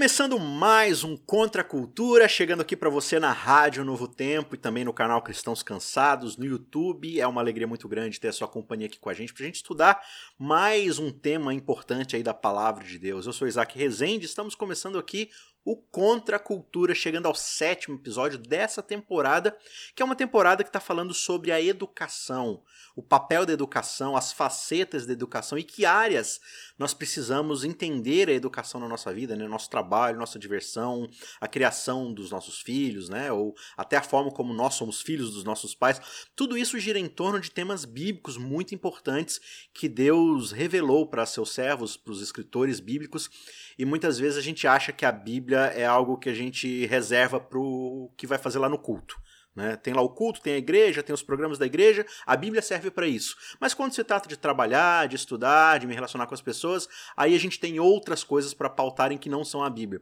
Começando mais um Contra a Cultura, chegando aqui para você na Rádio Novo Tempo e também no canal Cristãos Cansados, no YouTube. É uma alegria muito grande ter a sua companhia aqui com a gente, para a gente estudar mais um tema importante aí da Palavra de Deus. Eu sou Isaac Rezende, estamos começando aqui o Contra a Cultura, chegando ao sétimo episódio dessa temporada, que é uma temporada que está falando sobre a educação, o papel da educação, as facetas da educação e que áreas nós precisamos entender a educação na nossa vida, né? nosso trabalho, nossa diversão, a criação dos nossos filhos, né? ou até a forma como nós somos filhos dos nossos pais. Tudo isso gira em torno de temas bíblicos muito importantes que Deus revelou para seus servos, para os escritores bíblicos e muitas vezes a gente acha que a Bíblia é algo que a gente reserva para o que vai fazer lá no culto. Né? Tem lá o culto, tem a igreja, tem os programas da igreja, a Bíblia serve para isso. Mas quando se trata de trabalhar, de estudar, de me relacionar com as pessoas, aí a gente tem outras coisas para pautarem que não são a Bíblia.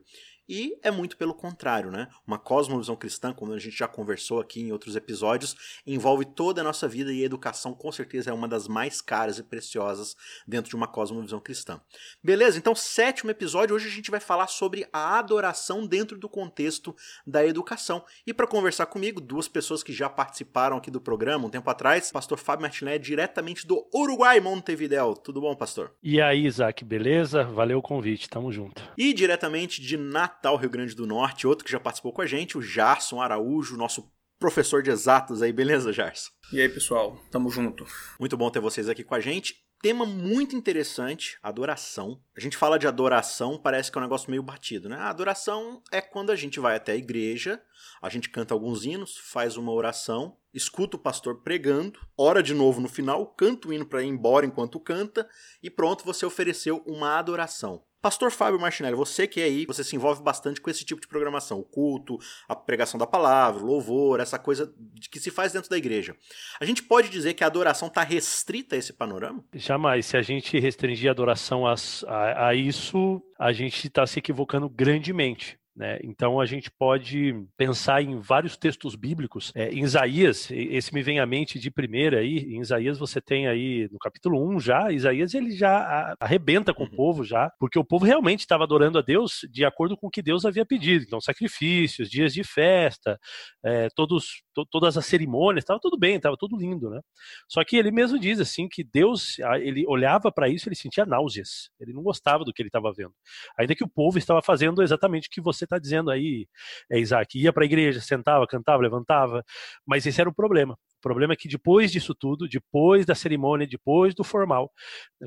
E é muito pelo contrário, né? Uma cosmovisão cristã, como a gente já conversou aqui em outros episódios, envolve toda a nossa vida e a educação com certeza é uma das mais caras e preciosas dentro de uma cosmovisão cristã. Beleza? Então, sétimo episódio, hoje a gente vai falar sobre a adoração dentro do contexto da educação. E para conversar comigo, duas pessoas que já participaram aqui do programa um tempo atrás, pastor Fábio Martinelli, diretamente do Uruguai, Montevideo. Tudo bom, pastor? E aí, Isaac, beleza? Valeu o convite, tamo junto. E diretamente de Natal Natal, Rio Grande do Norte, outro que já participou com a gente, o Jarson Araújo, nosso professor de exatas aí, beleza, Jarson? E aí, pessoal, tamo junto. Muito bom ter vocês aqui com a gente. Tema muito interessante, adoração. A gente fala de adoração, parece que é um negócio meio batido, né? A adoração é quando a gente vai até a igreja, a gente canta alguns hinos, faz uma oração, escuta o pastor pregando, ora de novo no final, canta o hino para ir embora enquanto canta e pronto, você ofereceu uma adoração. Pastor Fábio Martinelli, você que é aí, você se envolve bastante com esse tipo de programação, o culto, a pregação da palavra, o louvor, essa coisa que se faz dentro da igreja. A gente pode dizer que a adoração está restrita a esse panorama? Jamais. Se a gente restringir a adoração a, a, a isso, a gente está se equivocando grandemente. Né? Então a gente pode pensar em vários textos bíblicos. É, em Isaías, esse me vem à mente de primeira aí. Em Isaías você tem aí no capítulo 1 já, Isaías ele já arrebenta com o uhum. povo já, porque o povo realmente estava adorando a Deus de acordo com o que Deus havia pedido. Então sacrifícios, dias de festa, é, todos, to, todas as cerimônias, estava tudo bem, estava tudo lindo, né? Só que ele mesmo diz assim que Deus, ele olhava para isso, ele sentia náuseas. Ele não gostava do que ele estava vendo. Ainda que o povo estava fazendo exatamente o que você está dizendo aí, é, Isaac. Ia para a igreja, sentava, cantava, levantava, mas esse era o problema. O problema é que depois disso tudo, depois da cerimônia, depois do formal,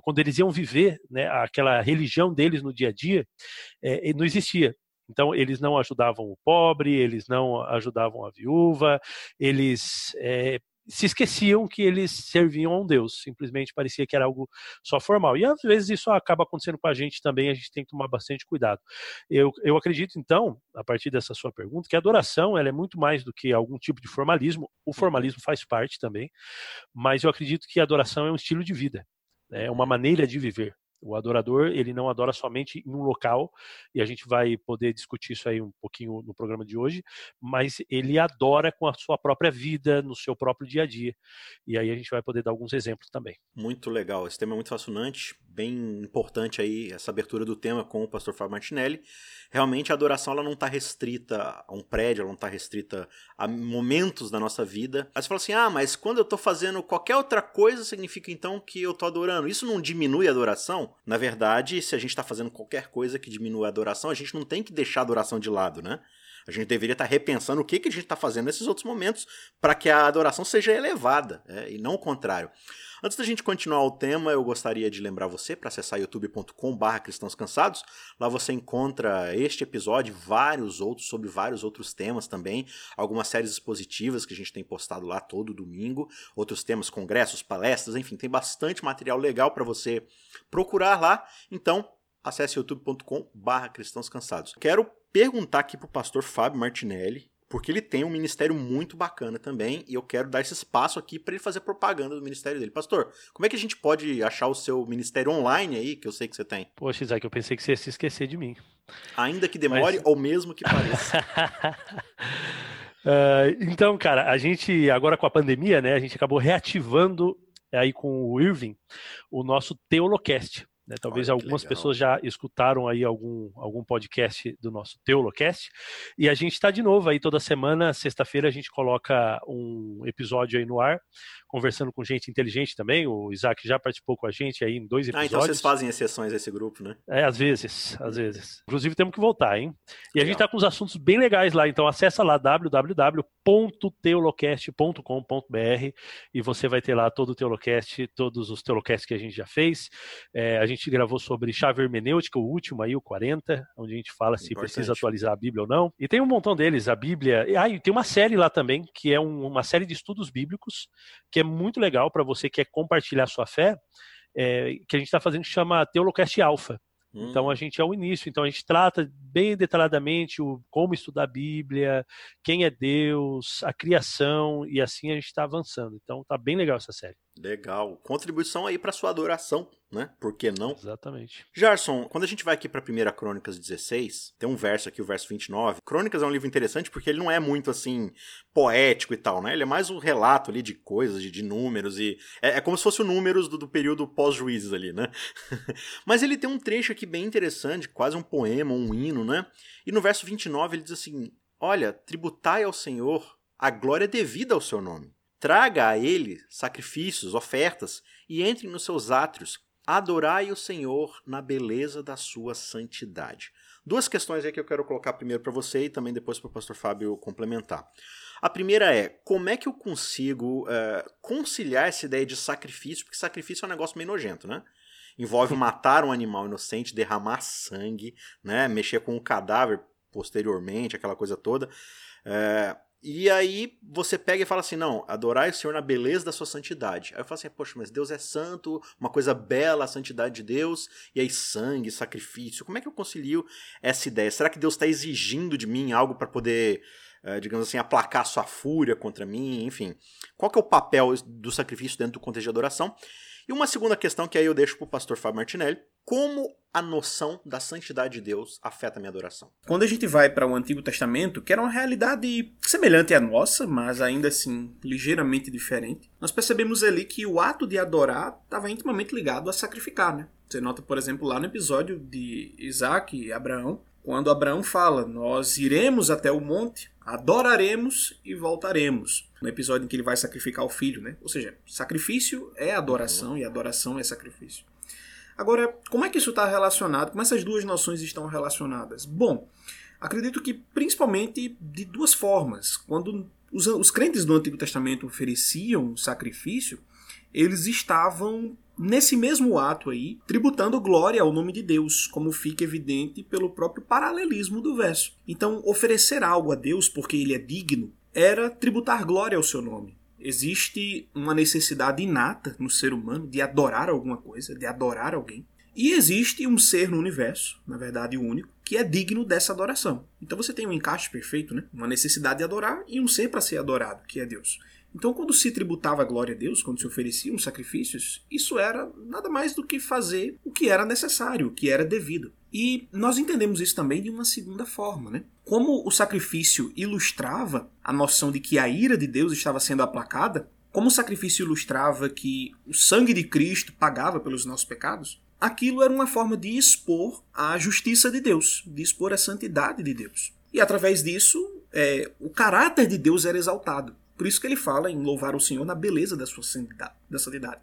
quando eles iam viver né, aquela religião deles no dia a dia, é, não existia. Então, eles não ajudavam o pobre, eles não ajudavam a viúva, eles é, se esqueciam que eles serviam a um Deus, simplesmente parecia que era algo só formal. E às vezes isso acaba acontecendo com a gente também, a gente tem que tomar bastante cuidado. Eu, eu acredito, então, a partir dessa sua pergunta, que a adoração ela é muito mais do que algum tipo de formalismo, o formalismo faz parte também, mas eu acredito que a adoração é um estilo de vida, né? é uma maneira de viver. O adorador, ele não adora somente em um local, e a gente vai poder discutir isso aí um pouquinho no programa de hoje, mas ele adora com a sua própria vida, no seu próprio dia a dia. E aí a gente vai poder dar alguns exemplos também. Muito legal, esse tema é muito fascinante, bem importante aí essa abertura do tema com o pastor Fábio Martinelli. Realmente a adoração ela não está restrita a um prédio, ela não está restrita a momentos da nossa vida. Aí você fala assim, ah, mas quando eu estou fazendo qualquer outra coisa, significa então que eu estou adorando. Isso não diminui a adoração? Na verdade, se a gente está fazendo qualquer coisa que diminua a adoração, a gente não tem que deixar a adoração de lado, né? A gente deveria estar tá repensando o que, que a gente está fazendo nesses outros momentos para que a adoração seja elevada, é, e não o contrário. Antes da gente continuar o tema, eu gostaria de lembrar você para acessar youtube.com/barra cristãos cansados. Lá você encontra este episódio, vários outros sobre vários outros temas também, algumas séries expositivas que a gente tem postado lá todo domingo, outros temas, congressos, palestras, enfim, tem bastante material legal para você procurar lá. Então, acesse youtube.com/barra cristãos cansados. Quero perguntar aqui pro pastor Fábio Martinelli porque ele tem um ministério muito bacana também e eu quero dar esse espaço aqui para ele fazer propaganda do ministério dele. Pastor, como é que a gente pode achar o seu ministério online aí, que eu sei que você tem? Poxa, Isaac, eu pensei que você ia se esquecer de mim. Ainda que demore Mas... ou mesmo que pareça. uh, então, cara, a gente agora com a pandemia, né, a gente acabou reativando aí com o Irving o nosso Teolocast. Né? Talvez Olha, algumas pessoas já escutaram aí algum, algum podcast do nosso Teolocast. E a gente está de novo aí toda semana, sexta-feira, a gente coloca um episódio aí no ar, conversando com gente inteligente também. O Isaac já participou com a gente aí em dois episódios. Ah, então vocês fazem exceções a esse grupo, né? É, às vezes, às vezes. Inclusive temos que voltar, hein? E Legal. a gente está com uns assuntos bem legais lá, então acessa lá www.teolocast.com.br e você vai ter lá todo o Teolocast, todos os Teolocasts que a gente já fez. É, a gente gravou sobre chave hermenêutica, o último aí, o 40, onde a gente fala se Importante. precisa atualizar a Bíblia ou não. E tem um montão deles, a Bíblia. E, ah, e tem uma série lá também, que é um, uma série de estudos bíblicos, que é muito legal para você que quer compartilhar sua fé, é, que a gente está fazendo que chama Teolocast Alpha. Hum. Então a gente é o início, então a gente trata bem detalhadamente o como estudar a Bíblia, quem é Deus, a criação e assim a gente está avançando. Então tá bem legal essa série. Legal. Contribuição aí para sua adoração, né? Por que não? Exatamente. Jarson, quando a gente vai aqui para 1 Crônicas 16, tem um verso aqui, o verso 29. Crônicas é um livro interessante porque ele não é muito assim poético e tal, né? Ele é mais um relato ali de coisas, de, de números e é, é, como se fosse o números do, do período pós-juízes ali, né? Mas ele tem um trecho aqui bem interessante, quase um poema, um hino, né? E no verso 29 ele diz assim: "Olha, tributai ao Senhor a glória devida ao seu nome." Traga a ele sacrifícios, ofertas, e entre nos seus átrios. Adorai o Senhor na beleza da sua santidade. Duas questões aí que eu quero colocar primeiro para você e também depois para o pastor Fábio complementar. A primeira é, como é que eu consigo uh, conciliar essa ideia de sacrifício? Porque sacrifício é um negócio meio nojento, né? Envolve matar um animal inocente, derramar sangue, né? mexer com o um cadáver posteriormente, aquela coisa toda. Uh, e aí você pega e fala assim: não, adorar o Senhor na beleza da sua santidade. Aí eu falo assim: poxa, mas Deus é santo, uma coisa bela a santidade de Deus, e aí sangue, sacrifício. Como é que eu concilio essa ideia? Será que Deus está exigindo de mim algo para poder, eh, digamos assim, aplacar sua fúria contra mim? Enfim, qual que é o papel do sacrifício dentro do contexto de adoração? E uma segunda questão que aí eu deixo para o pastor Fábio Martinelli: como a noção da santidade de Deus afeta a minha adoração? Quando a gente vai para o Antigo Testamento, que era uma realidade semelhante à nossa, mas ainda assim ligeiramente diferente, nós percebemos ali que o ato de adorar estava intimamente ligado a sacrificar, né? Você nota, por exemplo, lá no episódio de Isaac e Abraão, quando Abraão fala: Nós iremos até o monte, adoraremos e voltaremos. No episódio em que ele vai sacrificar o filho, né? Ou seja, sacrifício é adoração e adoração é sacrifício. Agora, como é que isso está relacionado? Como essas duas noções estão relacionadas? Bom, acredito que principalmente de duas formas. Quando os, os crentes do Antigo Testamento ofereciam sacrifício, eles estavam nesse mesmo ato aí, tributando glória ao nome de Deus, como fica evidente pelo próprio paralelismo do verso. Então, oferecer algo a Deus porque ele é digno era tributar glória ao seu nome. Existe uma necessidade inata no ser humano de adorar alguma coisa, de adorar alguém. E existe um ser no universo, na verdade único, que é digno dessa adoração. Então você tem um encaixe perfeito, né? Uma necessidade de adorar e um ser para ser adorado, que é Deus. Então, quando se tributava a glória a Deus, quando se ofereciam sacrifícios, isso era nada mais do que fazer o que era necessário, o que era devido. E nós entendemos isso também de uma segunda forma, né? Como o sacrifício ilustrava a noção de que a ira de Deus estava sendo aplacada, como o sacrifício ilustrava que o sangue de Cristo pagava pelos nossos pecados, aquilo era uma forma de expor a justiça de Deus, de expor a santidade de Deus. E através disso, é, o caráter de Deus era exaltado. Por isso que ele fala em louvar o Senhor na beleza da sua santidade. Da santidade.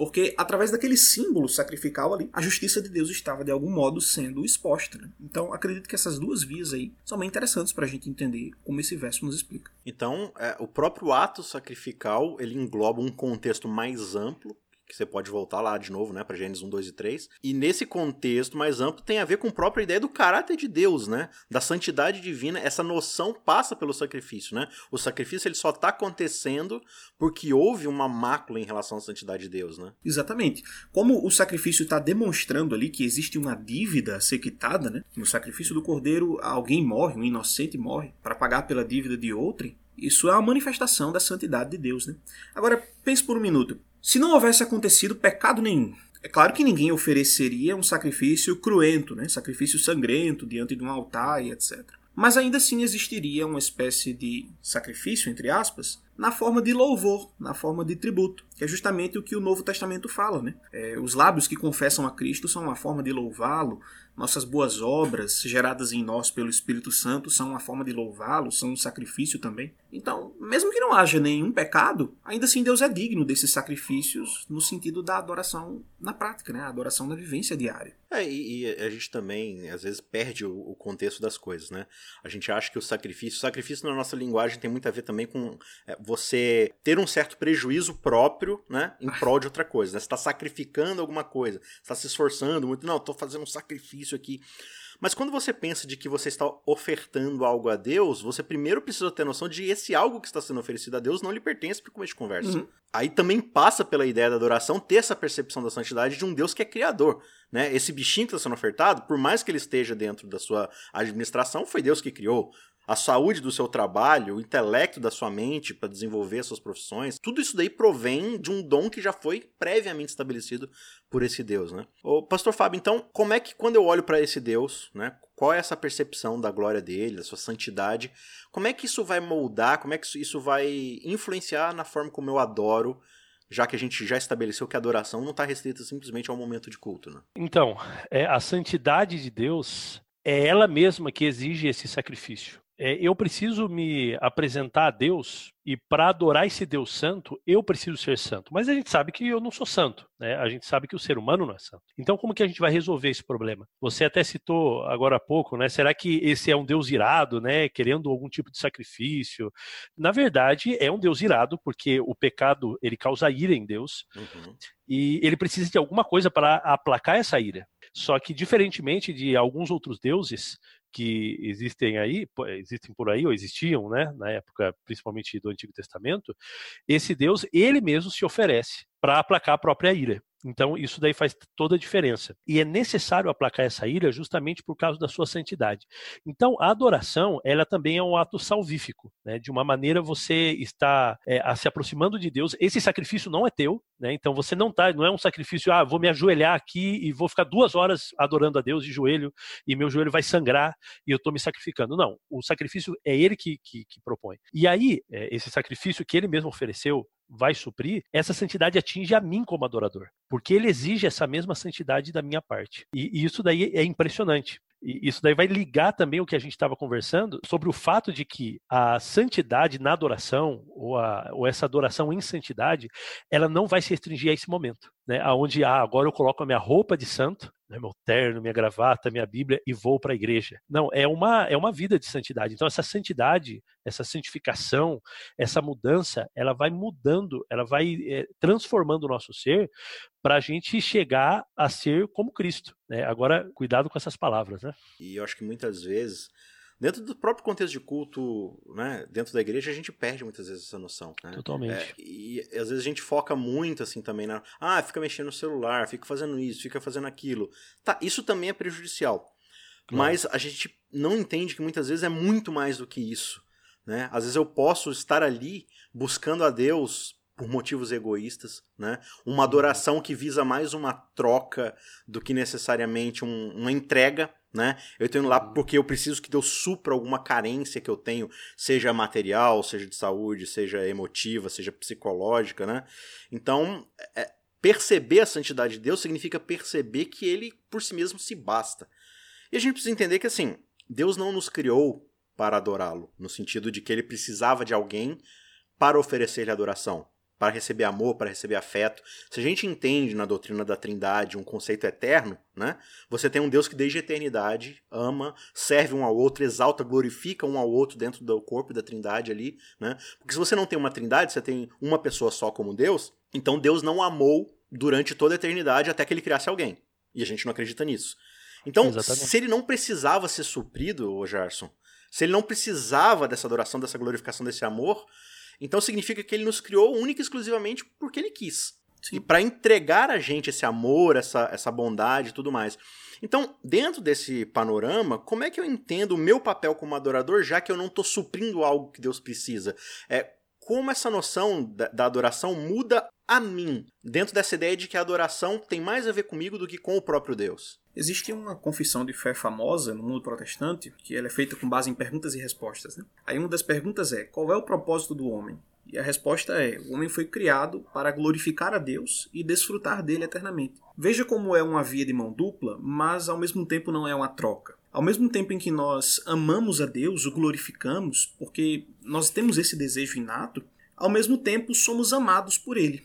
Porque através daquele símbolo sacrificial ali, a justiça de Deus estava de algum modo sendo exposta. Né? Então acredito que essas duas vias aí são bem interessantes para a gente entender como esse verso nos explica. Então, é, o próprio ato sacrificial ele engloba um contexto mais amplo que você pode voltar lá de novo, né, para Gênesis 1, 2 e 3. E nesse contexto mais amplo tem a ver com a própria ideia do caráter de Deus, né, da santidade divina. Essa noção passa pelo sacrifício, né? O sacrifício ele só está acontecendo porque houve uma mácula em relação à santidade de Deus, né? Exatamente. Como o sacrifício está demonstrando ali que existe uma dívida a ser quitada, né? No sacrifício do cordeiro, alguém morre, um inocente morre para pagar pela dívida de outrem. Isso é uma manifestação da santidade de Deus, né? Agora, pense por um minuto. Se não houvesse acontecido pecado nenhum, é claro que ninguém ofereceria um sacrifício cruento, né? sacrifício sangrento diante de um altar e etc. Mas ainda assim existiria uma espécie de sacrifício, entre aspas, na forma de louvor, na forma de tributo, que é justamente o que o Novo Testamento fala. Né? É, os lábios que confessam a Cristo são uma forma de louvá-lo, nossas boas obras, geradas em nós pelo Espírito Santo, são uma forma de louvá-lo, são um sacrifício também. Então, mesmo que não haja nenhum pecado, ainda assim Deus é digno desses sacrifícios no sentido da adoração na prática, né? a adoração na vivência diária. É, e, e, a gente também, às vezes, perde o, o, contexto das coisas, né? A gente acha que o sacrifício, o sacrifício na nossa linguagem tem muito a ver também com é, você ter um certo prejuízo próprio, né? Em prol de outra coisa, né? Você está sacrificando alguma coisa, está se esforçando muito, não, estou fazendo um sacrifício aqui. Mas quando você pensa de que você está ofertando algo a Deus, você primeiro precisa ter noção de esse algo que está sendo oferecido a Deus não lhe pertence para começo de conversa. Uhum. Aí também passa pela ideia da adoração ter essa percepção da santidade de um Deus que é criador. Né? Esse bichinho que está sendo ofertado, por mais que ele esteja dentro da sua administração, foi Deus que criou a saúde do seu trabalho, o intelecto da sua mente para desenvolver suas profissões, tudo isso daí provém de um dom que já foi previamente estabelecido por esse Deus, né? Ô, Pastor Fábio, então, como é que quando eu olho para esse Deus, né, qual é essa percepção da glória dele, da sua santidade, como é que isso vai moldar, como é que isso vai influenciar na forma como eu adoro já que a gente já estabeleceu que a adoração não está restrita simplesmente ao momento de culto, né? Então, é, a santidade de Deus é ela mesma que exige esse sacrifício é, eu preciso me apresentar a Deus e para adorar esse Deus santo, eu preciso ser santo. Mas a gente sabe que eu não sou santo, né? A gente sabe que o ser humano não é santo. Então, como que a gente vai resolver esse problema? Você até citou agora há pouco, né? Será que esse é um Deus irado, né? Querendo algum tipo de sacrifício? Na verdade, é um Deus irado, porque o pecado ele causa ira em Deus uhum. e ele precisa de alguma coisa para aplacar essa ira. Só que, diferentemente de alguns outros deuses, que existem aí, existem por aí ou existiam, né, na época principalmente do Antigo Testamento, esse Deus ele mesmo se oferece para aplacar a própria ira. Então, isso daí faz toda a diferença. E é necessário aplacar essa ira justamente por causa da sua santidade. Então, a adoração, ela também é um ato salvífico. Né? De uma maneira, você está é, se aproximando de Deus. Esse sacrifício não é teu, né? então você não tá, não é um sacrifício, ah, vou me ajoelhar aqui e vou ficar duas horas adorando a Deus de joelho e meu joelho vai sangrar e eu estou me sacrificando. Não, o sacrifício é ele que, que, que propõe. E aí, é, esse sacrifício que ele mesmo ofereceu vai suprir, essa santidade atinge a mim como adorador, porque ele exige essa mesma santidade da minha parte. E, e isso daí é impressionante. E isso daí vai ligar também o que a gente estava conversando sobre o fato de que a santidade na adoração, ou, a, ou essa adoração em santidade, ela não vai se restringir a esse momento né, aonde ah, agora eu coloco a minha roupa de santo, né, meu terno, minha gravata, minha Bíblia e vou para a igreja. Não, é uma é uma vida de santidade. Então essa santidade, essa santificação, essa mudança, ela vai mudando, ela vai é, transformando o nosso ser para a gente chegar a ser como Cristo. Né? Agora, cuidado com essas palavras, né? E eu acho que muitas vezes Dentro do próprio contexto de culto, né, dentro da igreja, a gente perde muitas vezes essa noção. Né? Totalmente. É, e às vezes a gente foca muito assim também na. Ah, fica mexendo no celular, fica fazendo isso, fica fazendo aquilo. Tá, isso também é prejudicial. Claro. Mas a gente não entende que muitas vezes é muito mais do que isso. Né? Às vezes eu posso estar ali buscando a Deus por motivos egoístas, né? Uma uhum. adoração que visa mais uma troca do que necessariamente um, uma entrega, né? Eu estou indo lá uhum. porque eu preciso que Deus supra alguma carência que eu tenho, seja material, seja de saúde, seja emotiva, seja psicológica, né? Então, é, perceber a santidade de Deus significa perceber que ele por si mesmo se basta. E a gente precisa entender que assim, Deus não nos criou para adorá-lo, no sentido de que ele precisava de alguém para oferecer-lhe adoração para receber amor, para receber afeto. Se a gente entende na doutrina da Trindade um conceito eterno, né? Você tem um Deus que desde a eternidade ama, serve um ao outro, exalta, glorifica um ao outro dentro do corpo da Trindade ali, né? Porque se você não tem uma Trindade, você tem uma pessoa só como Deus, então Deus não amou durante toda a eternidade até que ele criasse alguém. E a gente não acredita nisso. Então, Exatamente. se ele não precisava ser suprido, o Gerson, se ele não precisava dessa adoração, dessa glorificação, desse amor, então significa que ele nos criou única e exclusivamente porque ele quis. Sim. E para entregar a gente esse amor, essa, essa bondade e tudo mais. Então, dentro desse panorama, como é que eu entendo o meu papel como adorador, já que eu não estou suprindo algo que Deus precisa? É, como essa noção da, da, adoração muda a mim, dentro dessa ideia de que a adoração tem mais a ver comigo do que com o próprio Deus? Existe uma confissão de fé famosa no mundo protestante, que ela é feita com base em perguntas e respostas. Né? Aí uma das perguntas é: qual é o propósito do homem? E a resposta é: o homem foi criado para glorificar a Deus e desfrutar dele eternamente. Veja como é uma via de mão dupla, mas ao mesmo tempo não é uma troca. Ao mesmo tempo em que nós amamos a Deus, o glorificamos, porque nós temos esse desejo inato, ao mesmo tempo somos amados por Ele.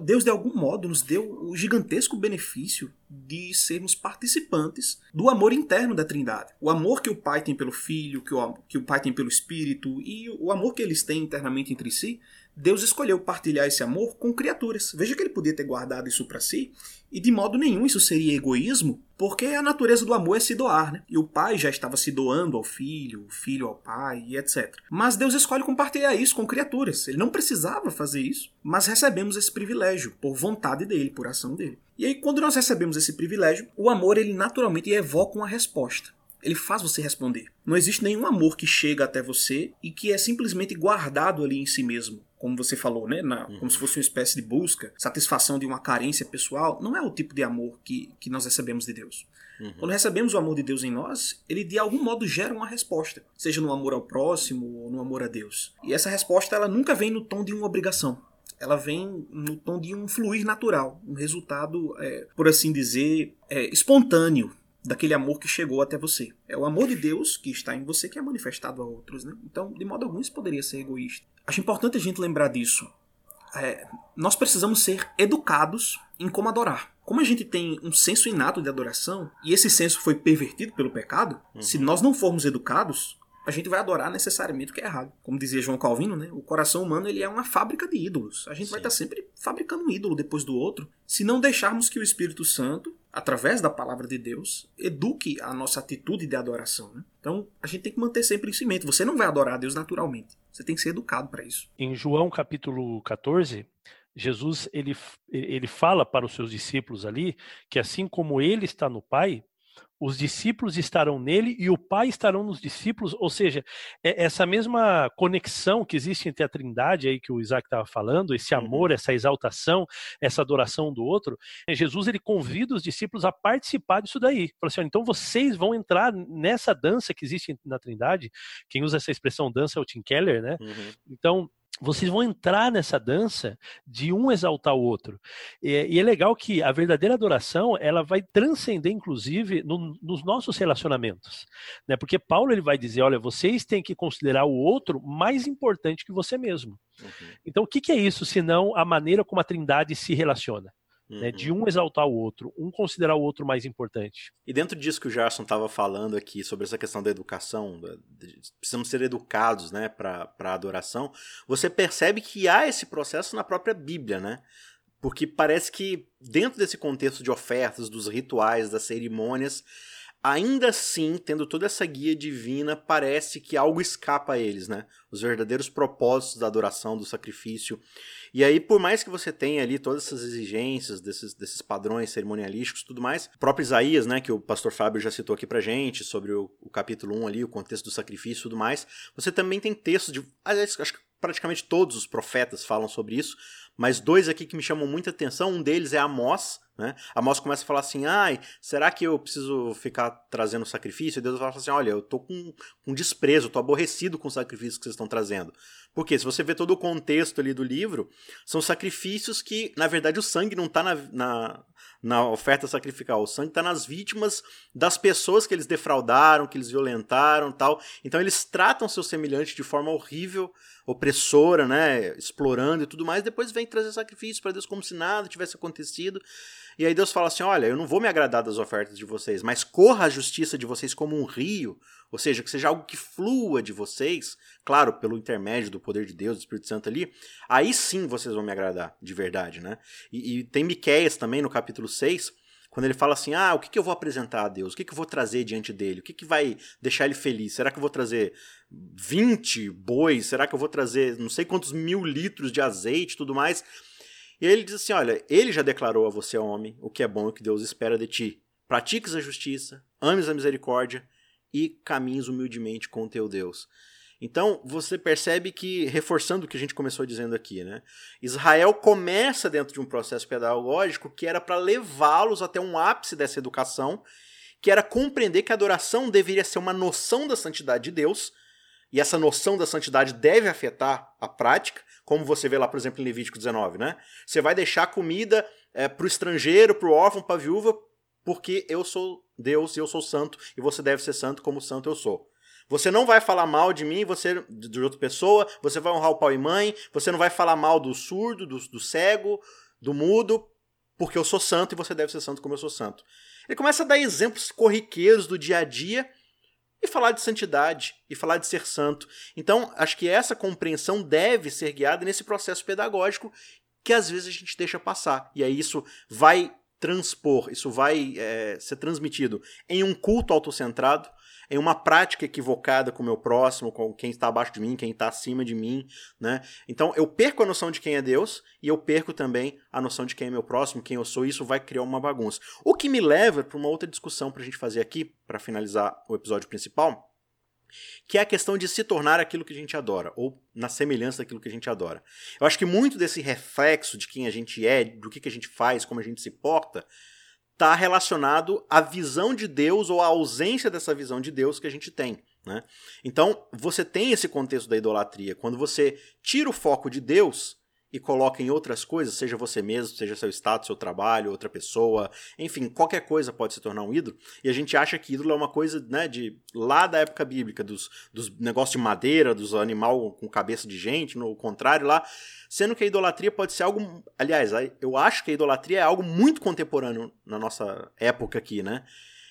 Deus, de algum modo, nos deu o gigantesco benefício de sermos participantes do amor interno da Trindade. O amor que o Pai tem pelo Filho, que o, que o Pai tem pelo Espírito e o amor que eles têm internamente entre si Deus escolheu partilhar esse amor com criaturas. Veja que ele podia ter guardado isso para si, e de modo nenhum isso seria egoísmo, porque a natureza do amor é se doar, né? E o pai já estava se doando ao filho, o filho ao pai e etc. Mas Deus escolhe compartilhar isso com criaturas. Ele não precisava fazer isso, mas recebemos esse privilégio por vontade dele, por ação dele. E aí quando nós recebemos esse privilégio, o amor ele naturalmente evoca uma resposta ele faz você responder. Não existe nenhum amor que chega até você e que é simplesmente guardado ali em si mesmo como você falou, né? Na, uhum. Como se fosse uma espécie de busca, satisfação de uma carência pessoal, não é o tipo de amor que, que nós recebemos de Deus. Uhum. Quando recebemos o amor de Deus em nós, ele de algum modo gera uma resposta, seja no amor ao próximo ou no amor a Deus. E essa resposta ela nunca vem no tom de uma obrigação. Ela vem no tom de um fluir natural, um resultado, é, por assim dizer, é, espontâneo daquele amor que chegou até você. É o amor de Deus que está em você que é manifestado a outros. Né? Então, de modo algum, isso poderia ser egoísta. Acho importante a gente lembrar disso. É, nós precisamos ser educados em como adorar. Como a gente tem um senso inato de adoração, e esse senso foi pervertido pelo pecado, uhum. se nós não formos educados, a gente vai adorar necessariamente o que é errado. Como dizia João Calvino, né? O coração humano ele é uma fábrica de ídolos. A gente Sim. vai estar sempre fabricando um ídolo depois do outro, se não deixarmos que o Espírito Santo, através da palavra de Deus, eduque a nossa atitude de adoração. Né? Então, a gente tem que manter sempre isso em mente. Você não vai adorar a Deus naturalmente. Você tem que ser educado para isso. Em João capítulo 14, Jesus ele, ele fala para os seus discípulos ali que assim como ele está no Pai, os discípulos estarão nele e o Pai estarão nos discípulos, ou seja, é essa mesma conexão que existe entre a Trindade aí que o Isaac estava falando, esse uhum. amor, essa exaltação, essa adoração do outro, é, Jesus ele convida os discípulos a participar disso daí. Fala assim, então vocês vão entrar nessa dança que existe na Trindade. Quem usa essa expressão dança é o Tim Keller, né? Uhum. Então vocês vão entrar nessa dança de um exaltar o outro. E, e é legal que a verdadeira adoração ela vai transcender, inclusive, no, nos nossos relacionamentos. Né? Porque Paulo ele vai dizer: olha, vocês têm que considerar o outro mais importante que você mesmo. Uhum. Então, o que, que é isso, senão a maneira como a trindade se relaciona? Uhum. Né, de uhum. um exaltar o outro, um considerar o outro mais importante. E dentro disso que o Gerson estava falando aqui, sobre essa questão da educação, precisamos ser educados né, para a adoração, você percebe que há esse processo na própria Bíblia, né? Porque parece que dentro desse contexto de ofertas, dos rituais, das cerimônias, ainda assim, tendo toda essa guia divina, parece que algo escapa a eles, né? Os verdadeiros propósitos da adoração, do sacrifício. E aí, por mais que você tenha ali todas essas exigências desses, desses padrões cerimonialísticos e tudo mais, o próprio Isaías, né, que o pastor Fábio já citou aqui pra gente, sobre o, o capítulo 1 ali, o contexto do sacrifício e tudo mais, você também tem textos de. Aliás, acho que praticamente todos os profetas falam sobre isso, mas dois aqui que me chamam muita atenção, um deles é Amós, né? Amós começa a falar assim, ai, será que eu preciso ficar trazendo sacrifício? E Deus fala assim, olha, eu tô com, com desprezo, tô aborrecido com o sacrifício que vocês estão trazendo. Porque se você vê todo o contexto ali do livro, são sacrifícios que, na verdade, o sangue não está na, na, na, oferta sacrificial, o sangue está nas vítimas das pessoas que eles defraudaram, que eles violentaram tal. Então eles tratam seu semelhante de forma horrível, opressora, né, explorando e tudo mais, depois vem trazer sacrifício para Deus como se nada tivesse acontecido. E aí Deus fala assim: Olha, eu não vou me agradar das ofertas de vocês, mas corra a justiça de vocês como um rio, ou seja, que seja algo que flua de vocês, claro, pelo intermédio do poder de Deus, do Espírito Santo ali, aí sim vocês vão me agradar, de verdade, né? E, e tem Miqueias também no capítulo 6, quando ele fala assim: ah, o que, que eu vou apresentar a Deus? O que, que eu vou trazer diante dele? O que, que vai deixar ele feliz? Será que eu vou trazer 20 bois? Será que eu vou trazer não sei quantos mil litros de azeite e tudo mais? E ele diz assim: olha, ele já declarou a você, homem, o que é bom e o que Deus espera de ti. Pratiques a justiça, ames a misericórdia e caminhes humildemente com o teu Deus. Então, você percebe que, reforçando o que a gente começou dizendo aqui, né? Israel começa dentro de um processo pedagógico que era para levá-los até um ápice dessa educação, que era compreender que a adoração deveria ser uma noção da santidade de Deus, e essa noção da santidade deve afetar a prática, como você vê lá, por exemplo, em Levítico 19, né? Você vai deixar comida é, para o estrangeiro, para o órfão, para a viúva, porque eu sou Deus e eu sou santo, e você deve ser santo como santo eu sou. Você não vai falar mal de mim, você de outra pessoa, você vai honrar o pai e mãe, você não vai falar mal do surdo, do, do cego, do mudo, porque eu sou santo e você deve ser santo como eu sou santo. Ele começa a dar exemplos corriqueiros do dia a dia e falar de santidade e falar de ser santo. Então, acho que essa compreensão deve ser guiada nesse processo pedagógico que às vezes a gente deixa passar. E aí isso vai transpor, isso vai é, ser transmitido em um culto autocentrado, em uma prática equivocada com o meu próximo, com quem está abaixo de mim, quem está acima de mim, né? Então eu perco a noção de quem é Deus e eu perco também a noção de quem é meu próximo, quem eu sou, e isso vai criar uma bagunça. O que me leva para uma outra discussão para a gente fazer aqui, para finalizar o episódio principal, que é a questão de se tornar aquilo que a gente adora, ou na semelhança daquilo que a gente adora. Eu acho que muito desse reflexo de quem a gente é, do que, que a gente faz, como a gente se porta, está relacionado à visão de Deus ou à ausência dessa visão de Deus que a gente tem. Né? Então, você tem esse contexto da idolatria. Quando você tira o foco de Deus e coloca em outras coisas, seja você mesmo, seja seu status, seu trabalho, outra pessoa, enfim, qualquer coisa pode se tornar um ídolo. E a gente acha que ídolo é uma coisa né, de lá da época bíblica, dos, dos negócios de madeira, dos animal com cabeça de gente, no contrário lá. Sendo que a idolatria pode ser algo. Aliás, eu acho que a idolatria é algo muito contemporâneo na nossa época aqui, né?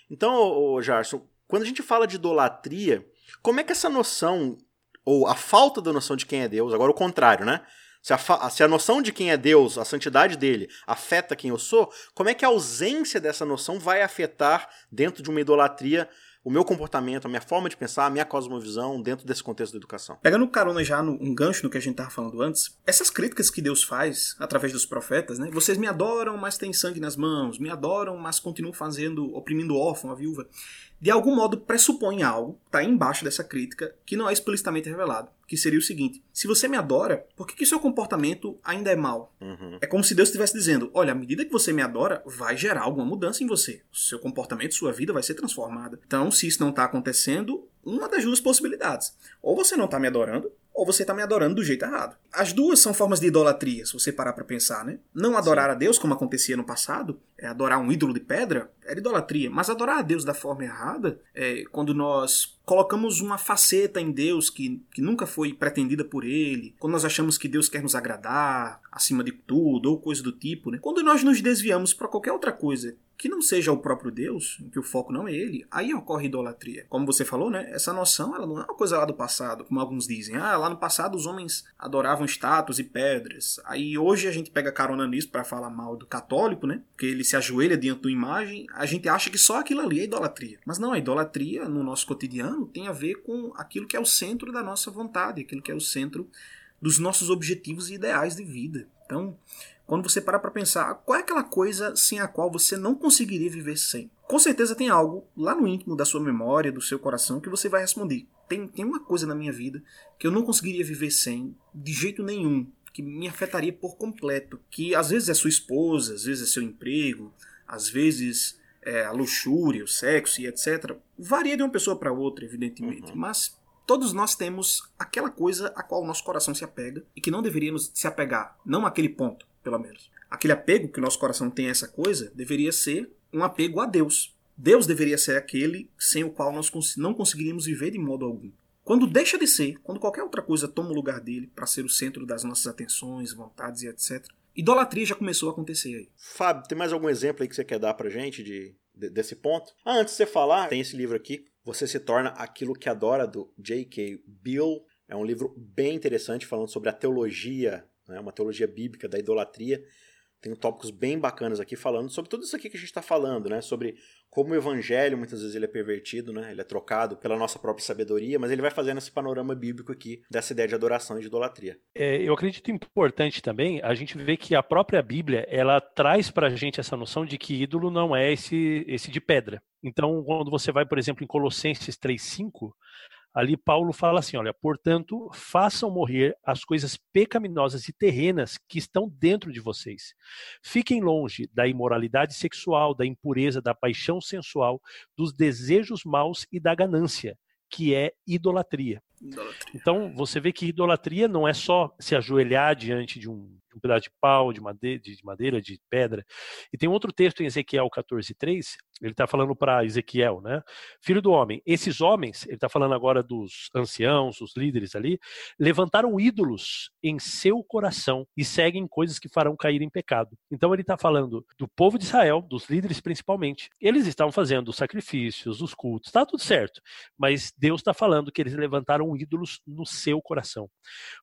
Então, ô, Jarson, quando a gente fala de idolatria, como é que essa noção, ou a falta da noção de quem é Deus, agora o contrário, né? Se a, se a noção de quem é Deus, a santidade dele, afeta quem eu sou, como é que a ausência dessa noção vai afetar dentro de uma idolatria o meu comportamento, a minha forma de pensar, a minha cosmovisão dentro desse contexto da educação. Pegando carona já no, um gancho no que a gente estava falando antes, essas críticas que Deus faz através dos profetas, né? Vocês me adoram, mas têm sangue nas mãos, me adoram, mas continuam fazendo, oprimindo o órfão, a viúva de algum modo pressupõe algo, está embaixo dessa crítica, que não é explicitamente revelado. Que seria o seguinte: se você me adora, por que, que seu comportamento ainda é mau? Uhum. É como se Deus estivesse dizendo: olha, à medida que você me adora, vai gerar alguma mudança em você. Seu comportamento, sua vida vai ser transformada. Então, se isso não está acontecendo, uma das duas possibilidades. Ou você não está me adorando, ou você está me adorando do jeito errado. As duas são formas de idolatria, se você parar para pensar, né? Não adorar Sim. a Deus, como acontecia no passado, é adorar um ídolo de pedra, era idolatria. Mas adorar a Deus da forma errada, é quando nós colocamos uma faceta em Deus que, que nunca foi pretendida por Ele, quando nós achamos que Deus quer nos agradar acima de tudo, ou coisa do tipo, né? Quando nós nos desviamos para qualquer outra coisa que não seja o próprio Deus, que o foco não é ele, aí ocorre idolatria. Como você falou, né? Essa noção ela não é uma coisa lá do passado, como alguns dizem. Ah, lá no passado os homens adoravam estátuas e pedras. Aí hoje a gente pega carona nisso para falar mal do católico, né? Porque ele se ajoelha diante de uma imagem, a gente acha que só aquilo ali é idolatria. Mas não, a idolatria no nosso cotidiano tem a ver com aquilo que é o centro da nossa vontade, aquilo que é o centro dos nossos objetivos e ideais de vida. Então, quando você parar para pensar, qual é aquela coisa sem a qual você não conseguiria viver sem? Com certeza tem algo lá no íntimo da sua memória, do seu coração, que você vai responder. Tem, tem uma coisa na minha vida que eu não conseguiria viver sem, de jeito nenhum, que me afetaria por completo. Que às vezes é sua esposa, às vezes é seu emprego, às vezes é a luxúria, o sexo e etc. Varia de uma pessoa para outra, evidentemente, uhum. mas todos nós temos aquela coisa a qual o nosso coração se apega e que não deveríamos se apegar, não aquele ponto pelo menos. Aquele apego que o nosso coração tem a essa coisa deveria ser um apego a Deus. Deus deveria ser aquele sem o qual nós não conseguiríamos viver de modo algum. Quando deixa de ser, quando qualquer outra coisa toma o lugar dele para ser o centro das nossas atenções, vontades e etc., idolatria já começou a acontecer aí. Fábio, tem mais algum exemplo aí que você quer dar pra gente de, de desse ponto? Ah, antes de você falar, tem esse livro aqui, Você se torna aquilo que adora, do J.K. Bill. É um livro bem interessante falando sobre a teologia né, uma teologia bíblica da idolatria. Tem tópicos bem bacanas aqui falando sobre tudo isso aqui que a gente está falando, né? Sobre como o evangelho muitas vezes ele é pervertido, né? Ele é trocado pela nossa própria sabedoria, mas ele vai fazendo esse panorama bíblico aqui dessa ideia de adoração e de idolatria. É, eu acredito importante também a gente ver que a própria Bíblia ela traz para a gente essa noção de que ídolo não é esse esse de pedra. Então, quando você vai, por exemplo, em Colossenses 3:5, Ali Paulo fala assim: olha, portanto, façam morrer as coisas pecaminosas e terrenas que estão dentro de vocês. Fiquem longe da imoralidade sexual, da impureza, da paixão sensual, dos desejos maus e da ganância, que é idolatria. Idolatria. Então, você vê que idolatria não é só se ajoelhar diante de um, de um pedaço de pau, de madeira, de madeira, de pedra. E tem outro texto em Ezequiel 14:3, ele está falando para Ezequiel, né? Filho do homem, esses homens, ele está falando agora dos anciãos, os líderes ali, levantaram ídolos em seu coração e seguem coisas que farão cair em pecado. Então ele está falando do povo de Israel, dos líderes principalmente. Eles estavam fazendo os sacrifícios, os cultos, está tudo certo. Mas Deus está falando que eles levantaram ídolos no seu coração.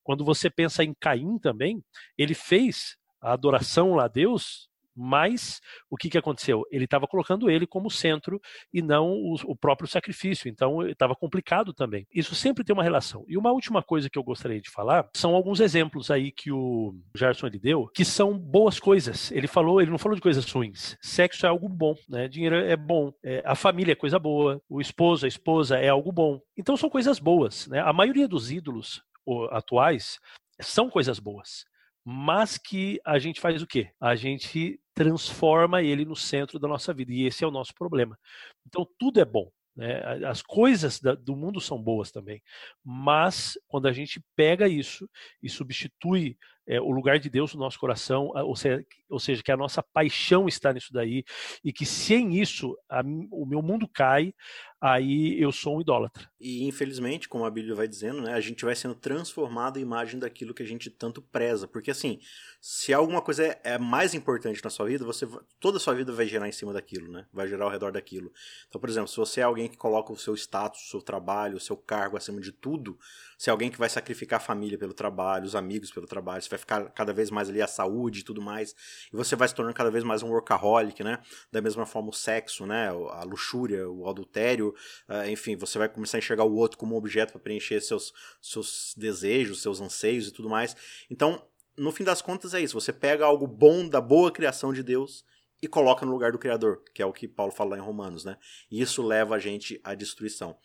Quando você pensa em Caim também, ele fez a adoração lá a Deus mas o que, que aconteceu? Ele estava colocando ele como centro e não o, o próprio sacrifício. Então estava complicado também. Isso sempre tem uma relação. E uma última coisa que eu gostaria de falar são alguns exemplos aí que o Gerson ele deu, que são boas coisas. Ele falou, ele não falou de coisas ruins. Sexo é algo bom, né? Dinheiro é bom, é, a família é coisa boa, o esposo, a esposa é algo bom. Então são coisas boas, né? A maioria dos ídolos atuais são coisas boas mas que a gente faz o quê? A gente transforma ele no centro da nossa vida, e esse é o nosso problema. Então, tudo é bom. Né? As coisas do mundo são boas também, mas quando a gente pega isso e substitui é, o lugar de Deus no nosso coração, ou seja, ou seja, que a nossa paixão está nisso daí, e que sem isso a, o meu mundo cai, aí eu sou um idólatra. E infelizmente, como a Bíblia vai dizendo, né, a gente vai sendo transformado em imagem daquilo que a gente tanto preza. Porque assim, se alguma coisa é, é mais importante na sua vida, você toda a sua vida vai gerar em cima daquilo, né? Vai gerar ao redor daquilo. Então, por exemplo, se você é alguém que coloca o seu status, o seu trabalho, o seu cargo acima de tudo, se é alguém que vai sacrificar a família pelo trabalho, os amigos pelo trabalho, você vai ficar cada vez mais ali a saúde e tudo mais, e você vai se tornando cada vez mais um workaholic, né? Da mesma forma o sexo, né? A luxúria, o adultério, uh, enfim, você vai começar a enxergar o outro como um objeto para preencher seus, seus desejos, seus anseios e tudo mais. Então, no fim das contas é isso, você pega algo bom da boa criação de Deus e coloca no lugar do Criador, que é o que Paulo fala em Romanos, né? E isso leva a gente à destruição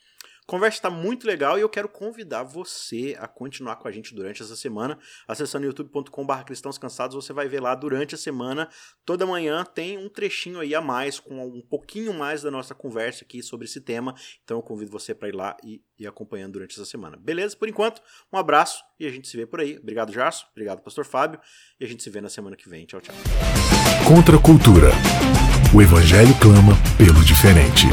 conversa está muito legal e eu quero convidar você a continuar com a gente durante essa semana. Acessando youtube.com.br cristãos cansados, você vai ver lá durante a semana, toda manhã tem um trechinho aí a mais, com um pouquinho mais da nossa conversa aqui sobre esse tema. Então eu convido você para ir lá e ir acompanhando durante essa semana. Beleza? Por enquanto, um abraço e a gente se vê por aí. Obrigado, Jarso. Obrigado, Pastor Fábio. E a gente se vê na semana que vem. Tchau, tchau. Contra a cultura. O Evangelho clama pelo diferente.